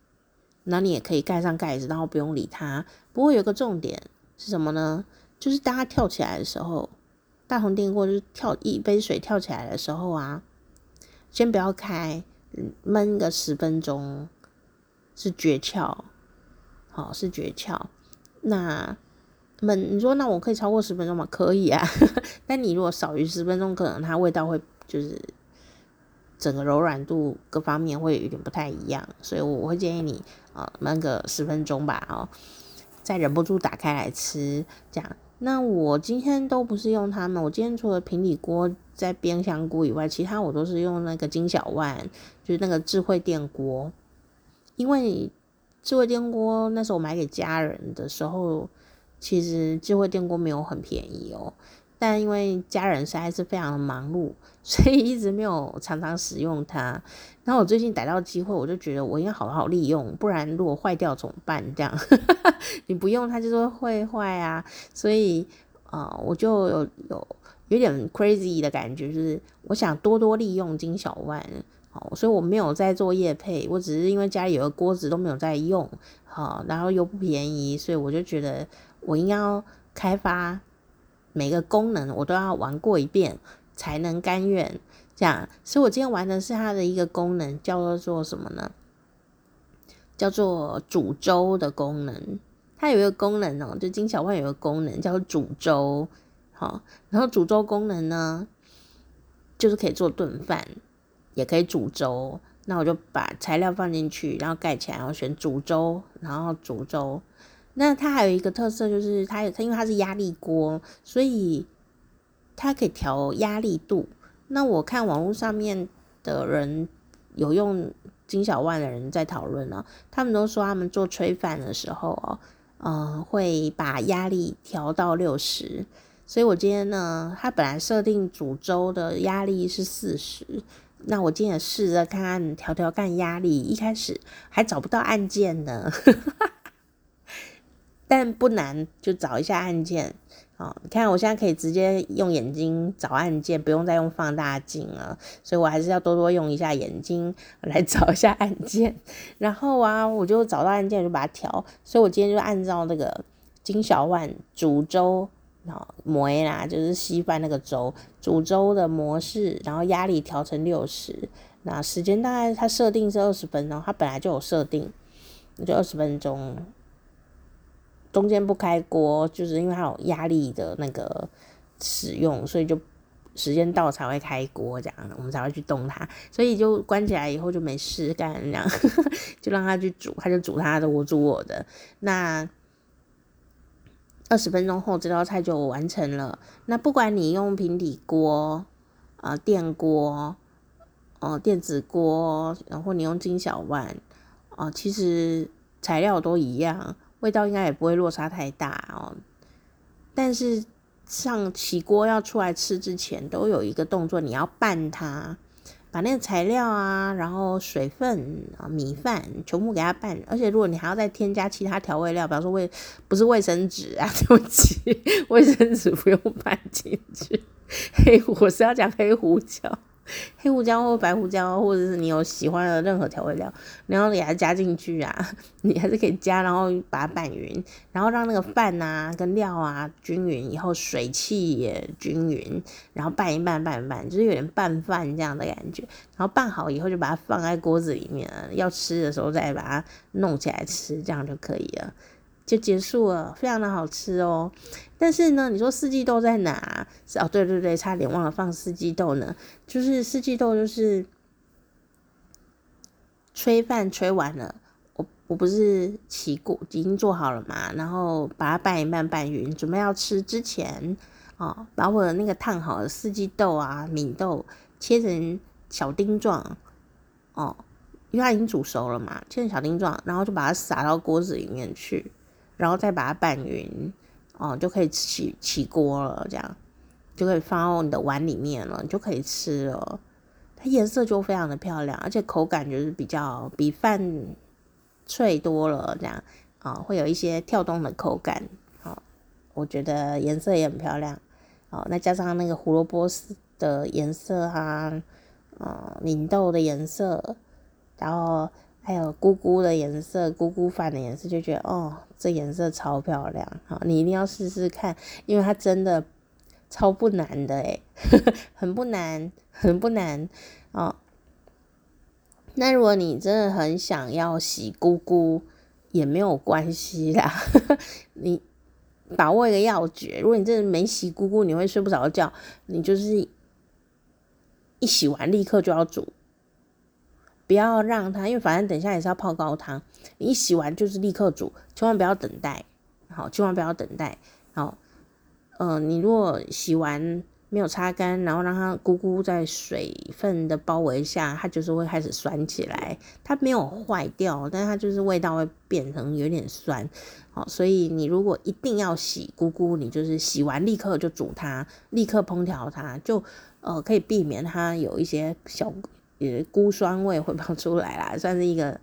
那你也可以盖上盖子，然后不用理它。不过有个重点是什么呢？就是当它跳起来的时候，大同电锅就是跳一杯水跳起来的时候啊。先不要开，焖个十分钟是诀窍，好，是诀窍。那焖，你说那我可以超过十分钟吗？可以啊，但你如果少于十分钟，可能它味道会就是整个柔软度各方面会有点不太一样，所以我会建议你啊焖个十分钟吧，哦，再忍不住打开来吃这样。那我今天都不是用它们，我今天除了平底锅在煸香菇以外，其他我都是用那个金小万，就是那个智慧电锅。因为智慧电锅那时候我买给家人的时候，其实智慧电锅没有很便宜哦。但因为家人实在是非常的忙碌，所以一直没有常常使用它。然后我最近逮到机会，我就觉得我应该好好利用，不然如果坏掉怎么办？这样 你不用它就是会坏啊。所以啊、呃，我就有有有点 crazy 的感觉，就是我想多多利用金小万。好，所以我没有在做业配，我只是因为家里有个锅子都没有在用，好，然后又不便宜，所以我就觉得我应该要开发。每个功能我都要玩过一遍才能甘愿这样，所以我今天玩的是它的一个功能，叫做什么呢？叫做煮粥的功能。它有一个功能哦，就金小万有个功能叫做煮粥，好，然后煮粥功能呢，就是可以做炖饭，也可以煮粥。那我就把材料放进去，然后盖起来，然后选煮粥，然后煮粥。那它还有一个特色，就是它它因为它是压力锅，所以它可以调压力度。那我看网络上面的人有用金小万的人在讨论呢，他们都说他们做炊饭的时候哦，嗯，会把压力调到六十。所以我今天呢，它本来设定煮粥的压力是四十，那我今天也试着看看调调看压力，一开始还找不到按键呢。但不难，就找一下按键。哦，你看我现在可以直接用眼睛找按键，不用再用放大镜了。所以我还是要多多用一下眼睛来找一下按键。然后啊，我就找到按键，就把它调。所以我今天就按照那个金小万煮粥，然后模啦，就是稀饭那个粥煮粥的模式，然后压力调成六十。那时间大概它设定是二十分钟，它本来就有设定，就二十分钟。中间不开锅，就是因为它有压力的那个使用，所以就时间到才会开锅，这样我们才会去动它。所以就关起来以后就没事干，这样 就让它去煮，它就煮它的，我煮我的。那二十分钟后这道菜就完成了。那不管你用平底锅、啊电锅、哦电子锅，然后你用金小万，啊其实材料都一样。味道应该也不会落差太大哦，但是上起锅要出来吃之前，都有一个动作，你要拌它，把那个材料啊，然后水分啊、米饭全部给它拌。而且如果你还要再添加其他调味料，比方说卫不是卫生纸啊，对不起，卫生纸不用拌进去。黑胡，我是要讲黑胡椒。黑胡椒或白胡椒，或者是你有喜欢的任何调味料，然后给它加进去啊，你还是可以加，然后把它拌匀，然后让那个饭啊跟料啊均匀，以后水汽也均匀，然后拌一拌拌一拌，就是有点拌饭这样的感觉。然后拌好以后就把它放在锅子里面，要吃的时候再把它弄起来吃，这样就可以了。就结束了，非常的好吃哦。但是呢，你说四季豆在哪？是哦，对对对，差点忘了放四季豆呢。就是四季豆，就是炊饭炊完了，我我不是起锅已经做好了嘛，然后把它拌一拌拌匀，准备要吃之前哦，把我的那个烫好的四季豆啊、敏豆切成小丁状哦，因为它已经煮熟了嘛，切成小丁状，然后就把它撒到锅子里面去。然后再把它拌匀，哦，就可以起起锅了，这样就可以放到你的碗里面了，你就可以吃了。它颜色就非常的漂亮，而且口感就是比较比饭脆多了，这样啊、哦，会有一些跳动的口感。好、哦，我觉得颜色也很漂亮。哦，那加上那个胡萝卜丝的颜色啊，啊、哦，敏豆的颜色，然后。还有菇菇的颜色，菇菇饭的颜色，就觉得哦，这颜色超漂亮，好，你一定要试试看，因为它真的超不难的诶，很不难，很不难哦。那如果你真的很想要洗咕咕，也没有关系啦，你把握一个要诀，如果你真的没洗咕咕，你会睡不着觉，你就是一洗完立刻就要煮。不要让它，因为反正等一下也是要泡高汤，你一洗完就是立刻煮，千万不要等待，好，千万不要等待，好，呃，你如果洗完没有擦干，然后让它咕咕在水分的包围下，它就是会开始酸起来，它没有坏掉，但是它就是味道会变成有点酸，好，所以你如果一定要洗咕咕，你就是洗完立刻就煮它，立刻烹调它，就呃可以避免它有一些小。也菇酸味会跑出来啦，算是一个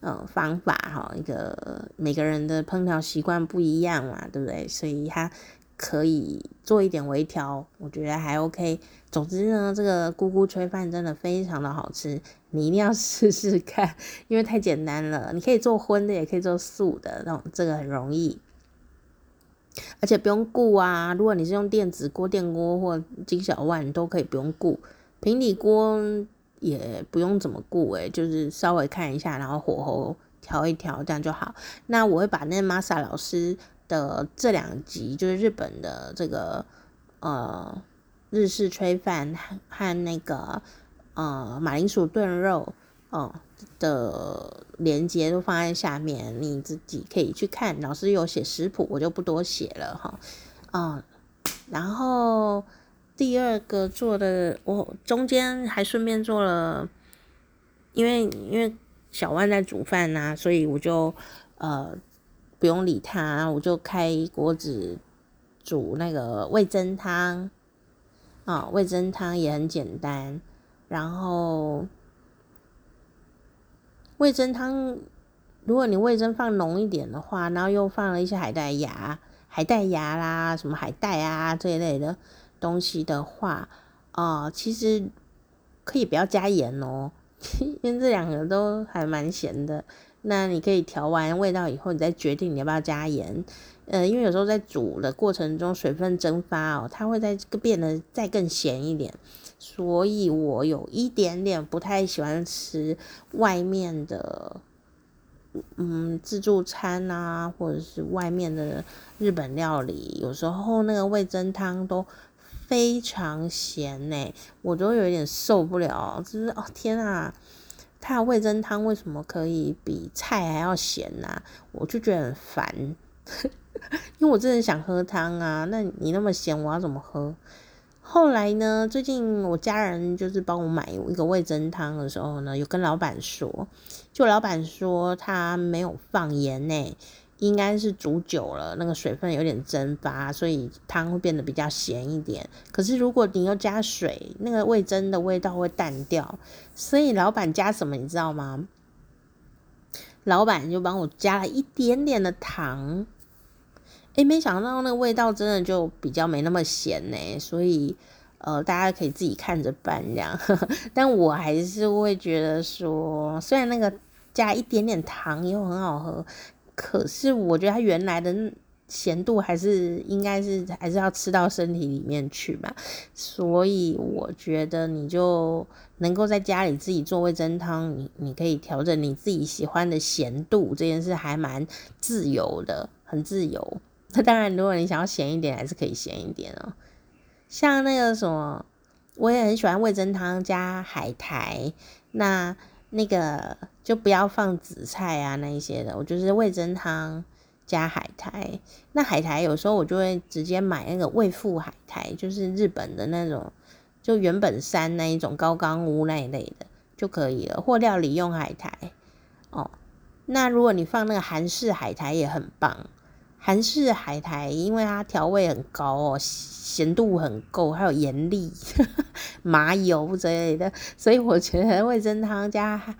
呃方法哈，一个每个人的烹调习惯不一样嘛，对不对？所以它可以做一点微调，我觉得还 OK。总之呢，这个菇菇炊饭真的非常的好吃，你一定要试试看，因为太简单了。你可以做荤的，也可以做素的，那种这个很容易，而且不用顾啊。如果你是用电子锅、电锅或金小万，都可以不用顾平底锅。也不用怎么顾诶，就是稍微看一下，然后火候调一调，这样就好。那我会把那 Masa 老师的这两集，就是日本的这个呃日式炊饭和那个呃马铃薯炖肉哦、的连接都放在下面，你自己可以去看。老师有写食谱，我就不多写了哈。嗯、然后。第二个做的，我中间还顺便做了，因为因为小万在煮饭呐、啊，所以我就呃不用理他，我就开锅子煮那个味噌汤啊，味噌汤也很简单。然后味噌汤，如果你味噌放浓一点的话，然后又放了一些海带芽、海带芽啦，什么海带啊这一类的。东西的话，哦、其实可以不要加盐哦，因为这两个都还蛮咸的。那你可以调完味道以后，你再决定你要不要加盐。呃，因为有时候在煮的过程中，水分蒸发哦，它会在变得再更咸一点。所以我有一点点不太喜欢吃外面的，嗯，自助餐啊，或者是外面的日本料理，有时候那个味增汤都。非常咸呢、我都有点受不了。就是哦天啊，它的味噌汤为什么可以比菜还要咸呢、我就觉得很烦，因为我真的想喝汤啊。那你那么咸，我要怎么喝？后来呢，最近我家人就是帮我买一个味噌汤的时候呢，有跟老板说，就老板说他没有放盐呢、应该是煮久了，那个水分有点蒸发，所以汤会变得比较咸一点。可是如果你又加水，那个味噌的味道会淡掉。所以老板加什么你知道吗？老板就帮我加了一点点的糖。诶，没想到那个味道真的就比较没那么咸呢。所以呃，大家可以自己看着办这样。但我还是会觉得说，虽然那个加一点点糖又很好喝。可是我觉得它原来的咸度还是应该是还是要吃到身体里面去吧，所以我觉得你就能够在家里自己做味噌汤，你你可以调整你自己喜欢的咸度，这件事还蛮自由的，很自由。那当然，如果你想要咸一点，还是可以咸一点哦。像那个什么，我也很喜欢味噌汤加海苔，那。那个就不要放紫菜啊，那一些的，我就是味噌汤加海苔。那海苔有时候我就会直接买那个味富海苔，就是日本的那种，就原本山那一种高冈屋那一类的就可以了，或料理用海苔。哦，那如果你放那个韩式海苔也很棒。韩式海苔，因为它调味很高哦，咸度很够，还有盐粒、麻油之类的，所以我觉得味噌汤加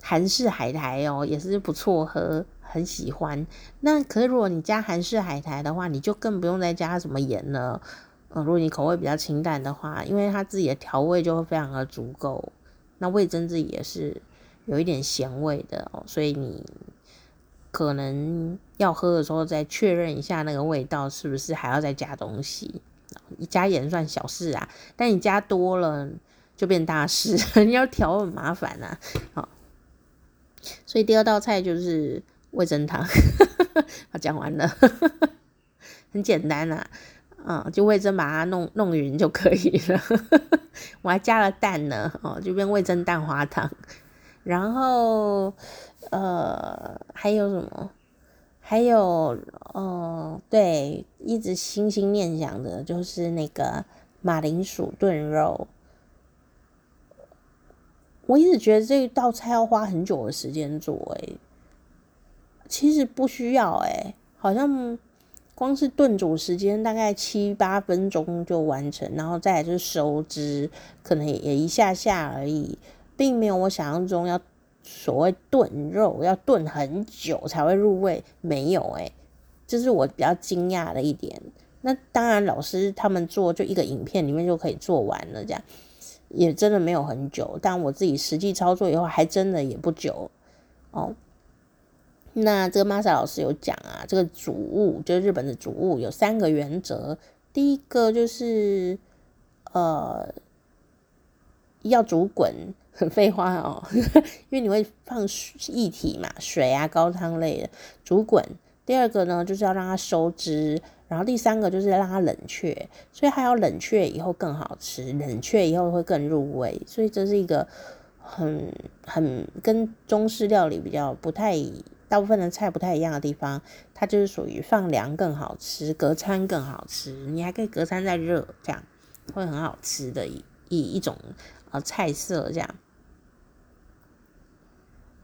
韩式海苔哦也是不错喝，很喜欢。那可是如果你加韩式海苔的话，你就更不用再加什么盐了。呃，如果你口味比较清淡的话，因为它自己的调味就会非常的足够。那味噌自己也是有一点咸味的哦，所以你。可能要喝的时候再确认一下那个味道是不是还要再加东西，你加盐算小事啊，但你加多了就变大事，你要调很麻烦呐。好，所以第二道菜就是味噌汤，好，讲完了，很简单啊，嗯，就味噌把它弄弄匀就可以了，我还加了蛋呢，哦，就变味噌蛋花汤，然后。呃，还有什么？还有，呃，对，一直心心念想的就是那个马铃薯炖肉。我一直觉得这一道菜要花很久的时间做，诶，其实不需要，诶，好像光是炖煮时间大概七八分钟就完成，然后再来就是收汁，可能也一下下而已，并没有我想象中要。所谓炖肉要炖很久才会入味，没有诶、这是我比较惊讶的一点。那当然，老师他们做就一个影片里面就可以做完了，这样也真的没有很久。但我自己实际操作以后，还真的也不久哦。那这个 Masa 老师有讲啊，这个煮物就日本的煮物有三个原则，第一个就是呃要煮滚。很废话哦，因为你会放液体嘛，水啊、高汤类的煮滚。第二个呢，就是要让它收汁，然后第三个就是让它冷却，所以它要冷却以后更好吃，冷却以后会更入味。所以这是一个很很跟中式料理比较不太，大部分的菜不太一样的地方，它就是属于放凉更好吃，隔餐更好吃，你还可以隔餐再热，这样会很好吃的一一一种呃菜色这样。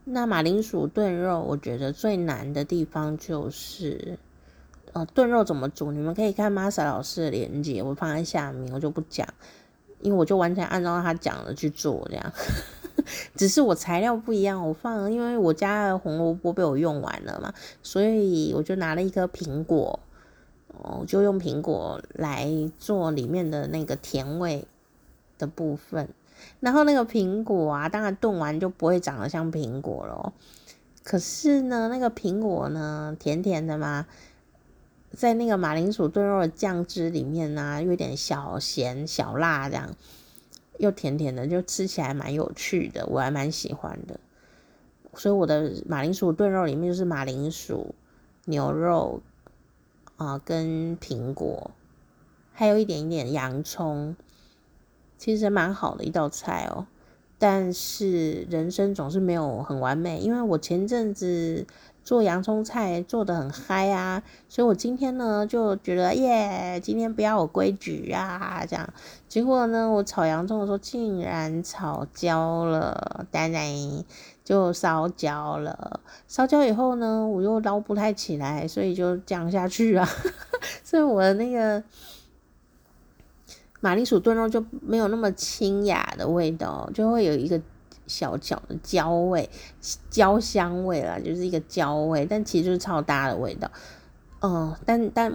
那马铃薯炖肉，我觉得最难的地方就是，呃，炖肉怎么煮？你们可以看 Masa 老师的链接，我放在下面，我就不讲，因为我就完全按照他讲的去做，这样。只是我材料不一样，我放，因为我家的红萝卜被我用完了嘛，所以我就拿了一颗苹果，哦，就用苹果来做里面的那个甜味的部分。然后那个苹果啊，当然炖完就不会长得像苹果咯。可是呢，那个苹果呢，甜甜的嘛，在那个马铃薯炖肉的酱汁里面呢、啊，有点小咸小辣这样，又甜甜的，就吃起来蛮有趣的，我还蛮喜欢的。所以我的马铃薯炖肉里面就是马铃薯、牛肉啊、跟苹果，还有一点一点洋葱。其实蛮好的一道菜哦，但是人生总是没有很完美。因为我前阵子做洋葱菜做得很嗨啊，所以我今天呢就觉得耶，今天不要有规矩啊，这样。结果呢，我炒洋葱的时候竟然炒焦了，当然就烧焦了。烧焦以后呢，我又捞不太起来，所以就降下去啊。所以我那个马铃薯炖肉就没有那么清雅的味道，就会有一个小小的焦味、焦香味啦，就是一个焦味，但其实就是超搭的味道。嗯，但但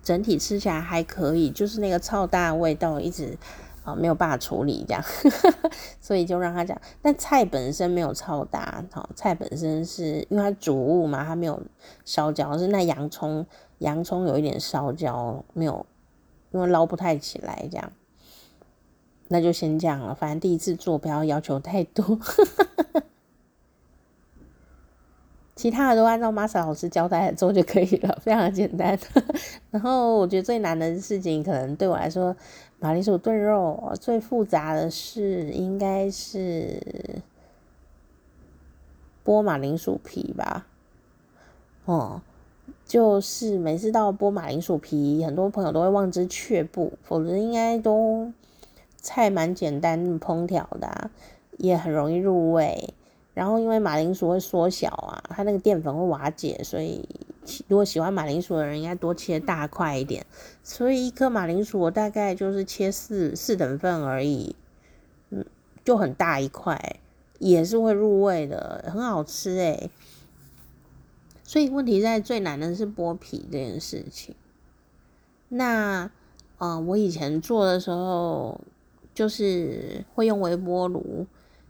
整体吃起来还可以，就是那个超搭的味道一直啊没有办法处理这样，所以就让它这样。但菜本身没有超大，好，菜本身是因为它煮物嘛，它没有烧焦，是那洋葱。洋葱有一点烧焦，没有，因为捞不太起来，这样，那就先这样了。反正第一次做，不要要求太多，其他的都按照 Masa 老师交代做就可以了，非常简单。然后我觉得最难的事情，可能对我来说，马铃薯炖肉最复杂的是应该是剥马铃薯皮吧，哦。就是每次到剥马铃薯皮，很多朋友都会望之却步，否则应该都菜蛮简单烹调的，也很容易入味。然后因为马铃薯会缩小啊，它那个淀粉会瓦解，所以如果喜欢马铃薯的人，应该多切大块一点。所以一颗马铃薯我大概就是切四四等份而已，嗯，就很大一块，也是会入味的，很好吃诶。所以问题在最难的是剥皮这件事情。那，呃，我以前做的时候，就是会用微波炉，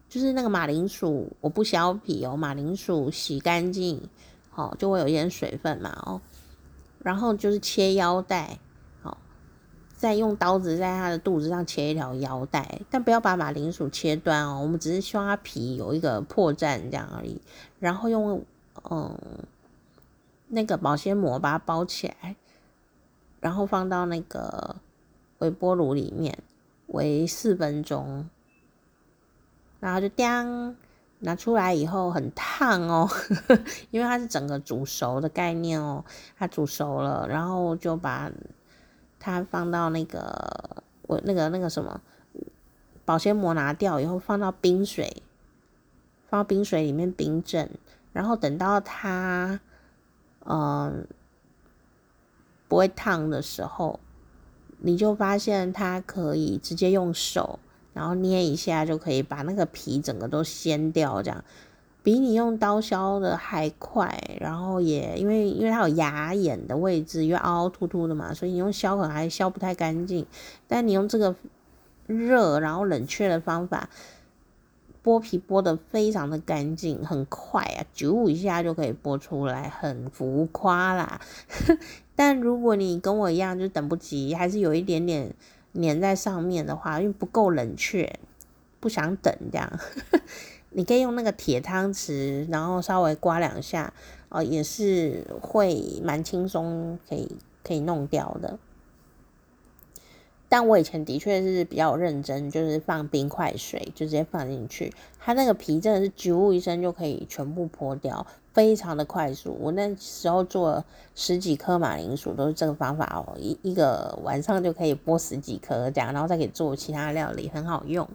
就是那个马铃薯，我不削皮哦，马铃薯洗干净，好，就会有一点水分嘛，哦，然后就是切腰带，好，再用刀子在它的肚子上切一条腰带，但不要把马铃薯切断哦，我们只是希望它皮有一个破绽这样而已，然后用，嗯。那个保鲜膜把它包起来，然后放到那个微波炉里面，围四分钟，然后就叮，拿出来以后很烫哦，因为它是整个煮熟的概念哦，它煮熟了，然后就把它放到那个我那个那个什么保鲜膜拿掉以后，放到冰水，放到冰水里面冰镇，然后等到它。嗯，不会烫的时候，你就发现它可以直接用手，然后捏一下就可以把那个皮整个都掀掉，这样比你用刀削的还快。然后也因为因为它有牙眼的位置，因为凹凹凸凸的嘛，所以你用削可能还削不太干净。但你用这个热然后冷却的方法。剥皮剥的非常的干净，很快啊，九五一下就可以剥出来，很浮夸啦。但如果你跟我一样，就等不及，还是有一点点粘在上面的话，因为不够冷却，不想等这样，你可以用那个铁汤匙，然后稍微刮两下，哦，也是会蛮轻松，可以可以弄掉的。但我以前的确是比较认真，就是放冰块水，就直接放进去，它那个皮真的是啾一声就可以全部剥掉，非常的快速。我那时候做十几颗马铃薯都是这个方法哦，一一个晚上就可以剥十几颗这样，然后再给做其他料理，很好用。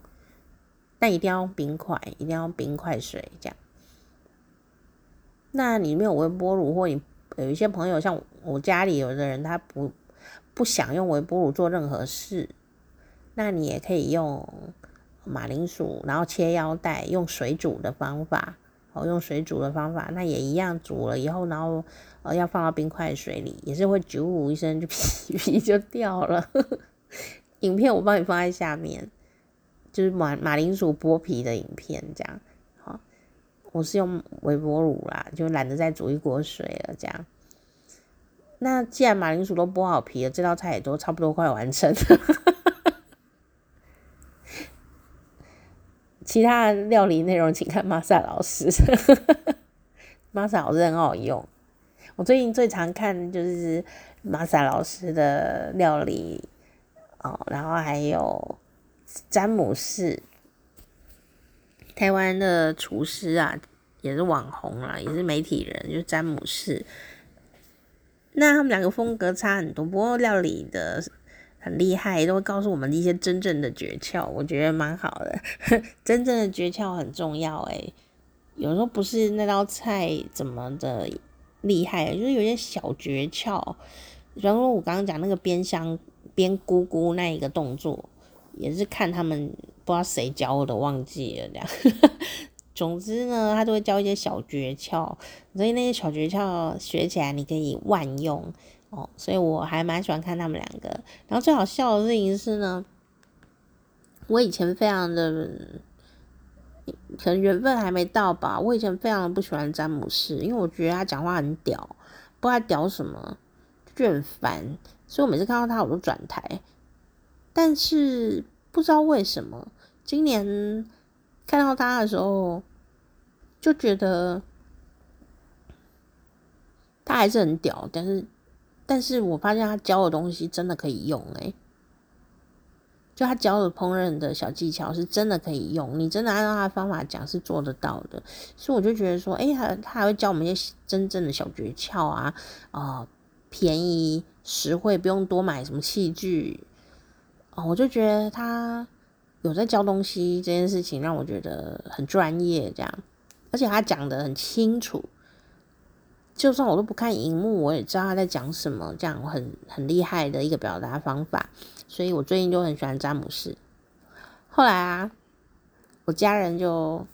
但一定要用冰块，一定要用冰块水这样。那你没有微波炉，或你有一些朋友像我家里有的人他不。不想用微波炉做任何事，那你也可以用马铃薯，然后切腰带，用水煮的方法，哦，用水煮的方法，那也一样煮了以后，然后呃要放到冰块水里，也是会啾呼一声就 皮皮就掉了。影片我帮你放在下面，就是马马铃薯剥皮的影片，这样好。我是用微波炉啦，就懒得再煮一锅水了，这样。那既然马铃薯都剥好皮了，这道菜也都差不多快完成了。其他料理内容请看玛莎老师，玛莎老师很好用。我最近最常看就是玛莎老师的料理哦，然后还有詹姆士，台湾的厨师啊，也是网红啊，也是媒体人，就詹姆士。那他们两个风格差很多，不过料理的很厉害，都会告诉我们一些真正的诀窍，我觉得蛮好的。真正的诀窍很重要诶，有时候不是那道菜怎么的厉害，就是有些小诀窍。比方说，我刚刚讲那个煸香煸咕咕那一个动作，也是看他们不知道谁教我的，忘记了这样。总之呢，他都会教一些小诀窍，所以那些小诀窍学起来你可以万用。哦，所以我还蛮喜欢看他们两个。然后最好笑的事情是呢，我以前非常的，可能缘分还没到吧。我以前非常的不喜欢詹姆斯，因为我觉得他讲话很屌，不知道他屌什么，就很烦。所以我每次看到他，我都转台。但是不知道为什么，今年看到他的时候，就觉得他还是很屌，但是。但是我发现他教的东西真的可以用，诶，就他教的烹饪的小技巧是真的可以用，你真的按照他的方法讲是做得到的，所以我就觉得说，诶，他他还会教我们一些真正的小诀窍啊，啊、便宜实惠，不用多买什么器具，哦，我就觉得他有在教东西这件事情让我觉得很专业，这样，而且他讲得很清楚。就算我都不看荧幕，我也知道他在讲什么，这样很很厉害的一个表达方法。所以我最近就很喜欢詹姆士。后来啊，我家人就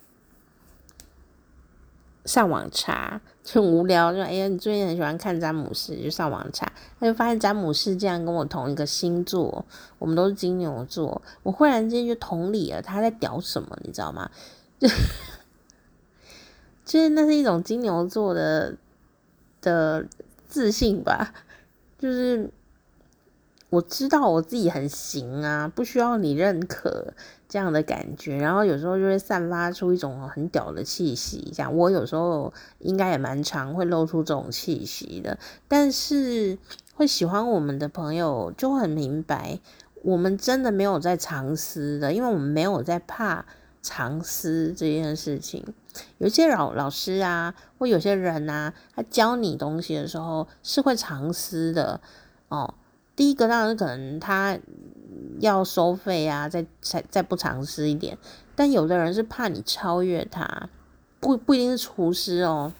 上网查，就很无聊，就哎呀，你最近很喜欢看詹姆士，就上网查，他就发现詹姆士竟然跟我同一个星座，我们都是金牛座。我忽然间就同理了，他在屌什么，你知道吗？就 就是那是一种金牛座的。的自信吧，就是我知道我自己很行啊，不需要你认可这样的感觉。然后有时候就会散发出一种很屌的气息，这样我有时候应该也蛮常会露出这种气息的。但是会喜欢我们的朋友就很明白，我们真的没有在藏私的，因为我们没有在怕藏私这件事情。有些老老师啊，或有些人啊，他教你东西的时候是会藏私的哦。第一个当然是可能他要收费啊，再再再不藏私一点。但有的人是怕你超越他，不不一定是厨师哦。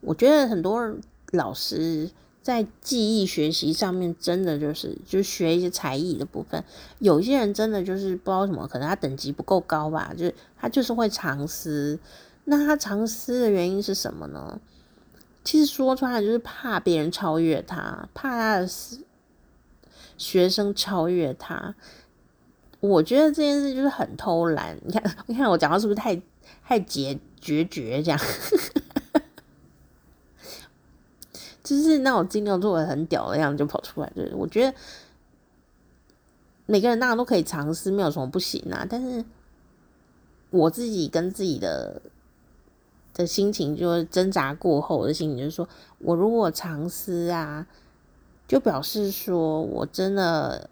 我觉得很多老师。在技艺学习上面，真的就是就学一些才艺的部分。有些人真的就是不知道什么，可能他等级不够高吧，就是他就是会藏私。那他藏私的原因是什么呢？其实说出来就是怕别人超越他，怕他的学生超越他。我觉得这件事就是很偷懒。你看，你看我讲话是不是太太决决绝这样？就是那种金牛座很屌的样子就跑出来，就是我觉得每个人当然都可以尝试，没有什么不行啊。但是我自己跟自己的的心情，就是挣扎过后我的心情，就是说我如果尝试啊，就表示说我真的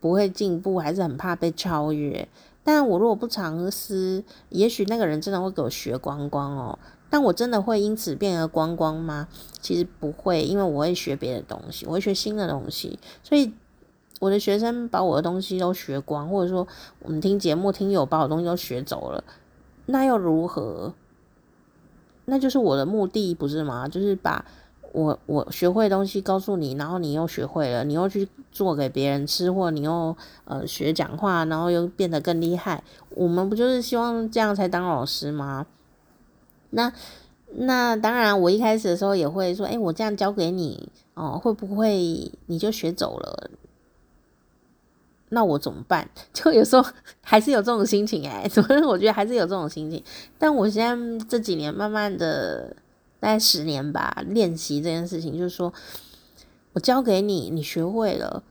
不会进步，还是很怕被超越。但我如果不尝试，也许那个人真的会给我学光光哦。但我真的会因此变得光光吗？其实不会，因为我会学别的东西，我会学新的东西。所以我的学生把我的东西都学光，或者说我们听节目听友把我东西都学走了，那又如何？那就是我的目的，不是吗？就是把我我学会的东西告诉你，然后你又学会了，你又去做给别人吃，或你又呃学讲话，然后又变得更厉害。我们不就是希望这样才当老师吗？那那当然，我一开始的时候也会说，哎，我这样教给你哦，会不会你就学走了？那我怎么办？就有时候还是有这种心情哎，所以我觉得还是有这种心情。但我现在这几年慢慢的，大概十年吧，练习这件事情，就是说我教给你，你学会了，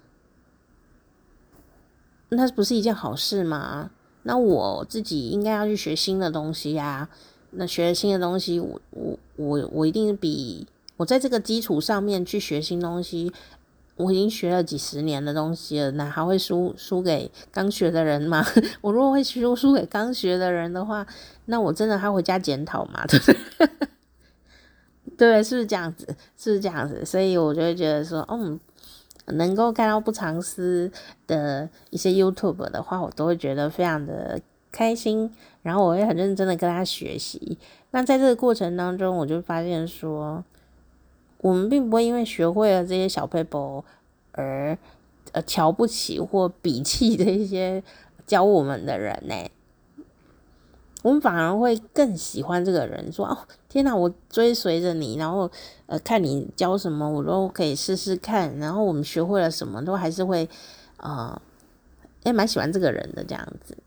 那不是一件好事吗？那我自己应该要去学新的东西呀。那学新的东西，我我我我一定比我在这个基础上面去学新东西，我已经学了几十年的东西了，那还会输输给刚学的人吗？我如果会输输给刚学的人的话，那我真的还回家检讨嘛？对不对？对，是不是这样子？是不是这样子？所以我就会觉得说，嗯能够看到不藏私的一些 YouTube 的话，我都会觉得非常的开心，然后我会很认真的跟他学习。那在这个过程当中，我就发现说，我们并不会因为学会了这些小撇步而呃瞧不起或鄙弃这些教我们的人呢。我们反而会更喜欢这个人，说：“哦，天哪，我追随着你，然后呃，看你教什么，我都可以试试看。然后我们学会了什么，都还是会呃，也蛮喜欢这个人的这样子。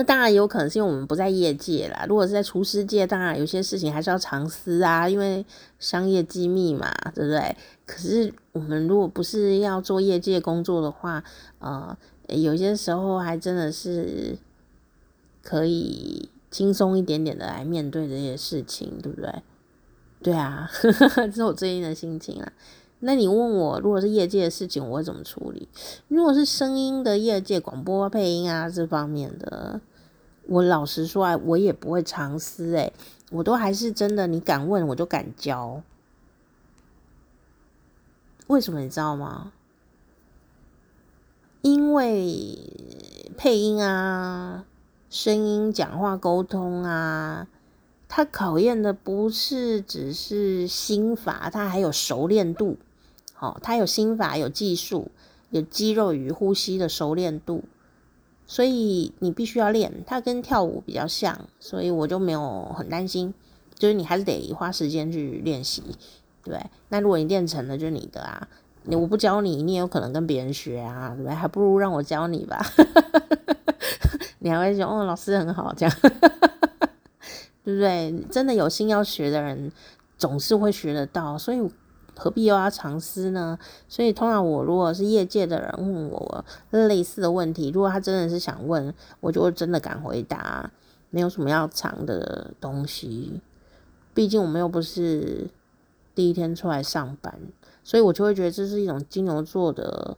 那当然有可能是因为我们不在业界啦。如果是在厨师界，当然有些事情还是要藏私啊，因为商业机密嘛，对不对？可是我们如果不是要做业界工作的话，呃，有些时候还真的是。”可以轻松一点点的来面对这些事情，对不对？对啊，呵呵，这是我最近的心情啊。那你问我，如果是业界的事情，我会怎么处理？如果是声音的业界，广播配音啊这方面的，我老实说啊，我也不会藏私诶，我都还是真的，你敢问我就敢教。为什么你知道吗？因为配音啊。声音、讲话、沟通啊，它考验的不是只是心法，它还有熟练度。哦，它有心法，有技术，有肌肉与呼吸的熟练度，所以你必须要练。它跟跳舞比较像，所以我就没有很担心。就是你还是得花时间去练习，对。那如果你练成了，就是你的啊。你我不教你，你也有可能跟别人学啊，对不对？还不如让我教你吧。你还会说哦，老师很好，这样，对不对？真的有心要学的人，总是会学得到，所以何必又要藏私呢？所以通常我如果是业界的人问我类似的问题，如果他真的是想问，我就会真的敢回答，没有什么要藏的东西。毕竟我们又不是第一天出来上班，所以我就会觉得这是一种金牛座的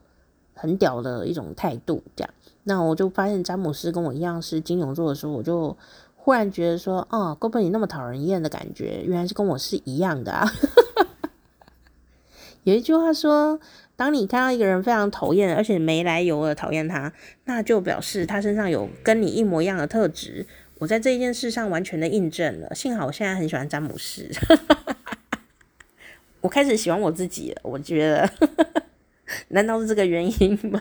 很屌的一种态度，这样。那我就发现詹姆斯跟我一样是金牛座的时候，我就忽然觉得说，哦，哥本你那么讨人厌的感觉，原来是跟我是一样的啊。有一句话说，当你看到一个人非常讨厌，而且没来由的讨厌他，那就表示他身上有跟你一模一样的特质。我在这一件事上完全的印证了。幸好我现在很喜欢詹姆斯，我开始喜欢我自己了。我觉得，难道是这个原因吗？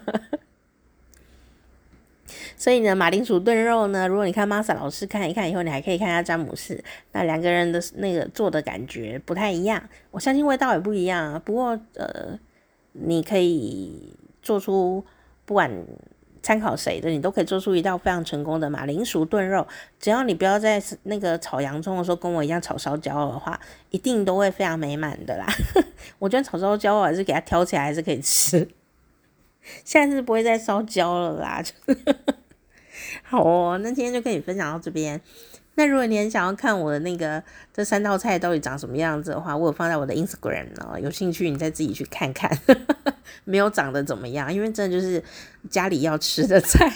所以呢，马铃薯炖肉呢，如果你看 Masa 老师看一看以后，你还可以看一下詹姆斯，那两个人的那个做的感觉不太一样，我相信味道也不一样。不过呃，你可以做出不管参考谁的，你都可以做出一道非常成功的马铃薯炖肉。只要你不要在那个炒洋葱的时候跟我一样炒烧焦的话，一定都会非常美满的啦。我觉得炒烧焦还是给它挑起来还是可以吃，下次不会再烧焦了啦。好哦，那今天就跟你分享到这边。那如果你很想要看我的那个这三道菜到底长什么样子的话，我有放在我的 Instagram 哦，有兴趣你再自己去看看。没有长得怎么样，因为真的就是家里要吃的菜，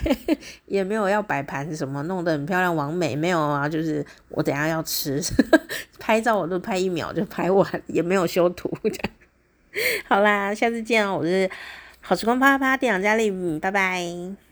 也没有要摆盘什么弄得很漂亮完美，没有啊，就是我等下要吃，拍照我都拍一秒就拍完，也没有修图这样。好啦，下次见哦，我是好时光啪啪啪店长佳丽，拜拜。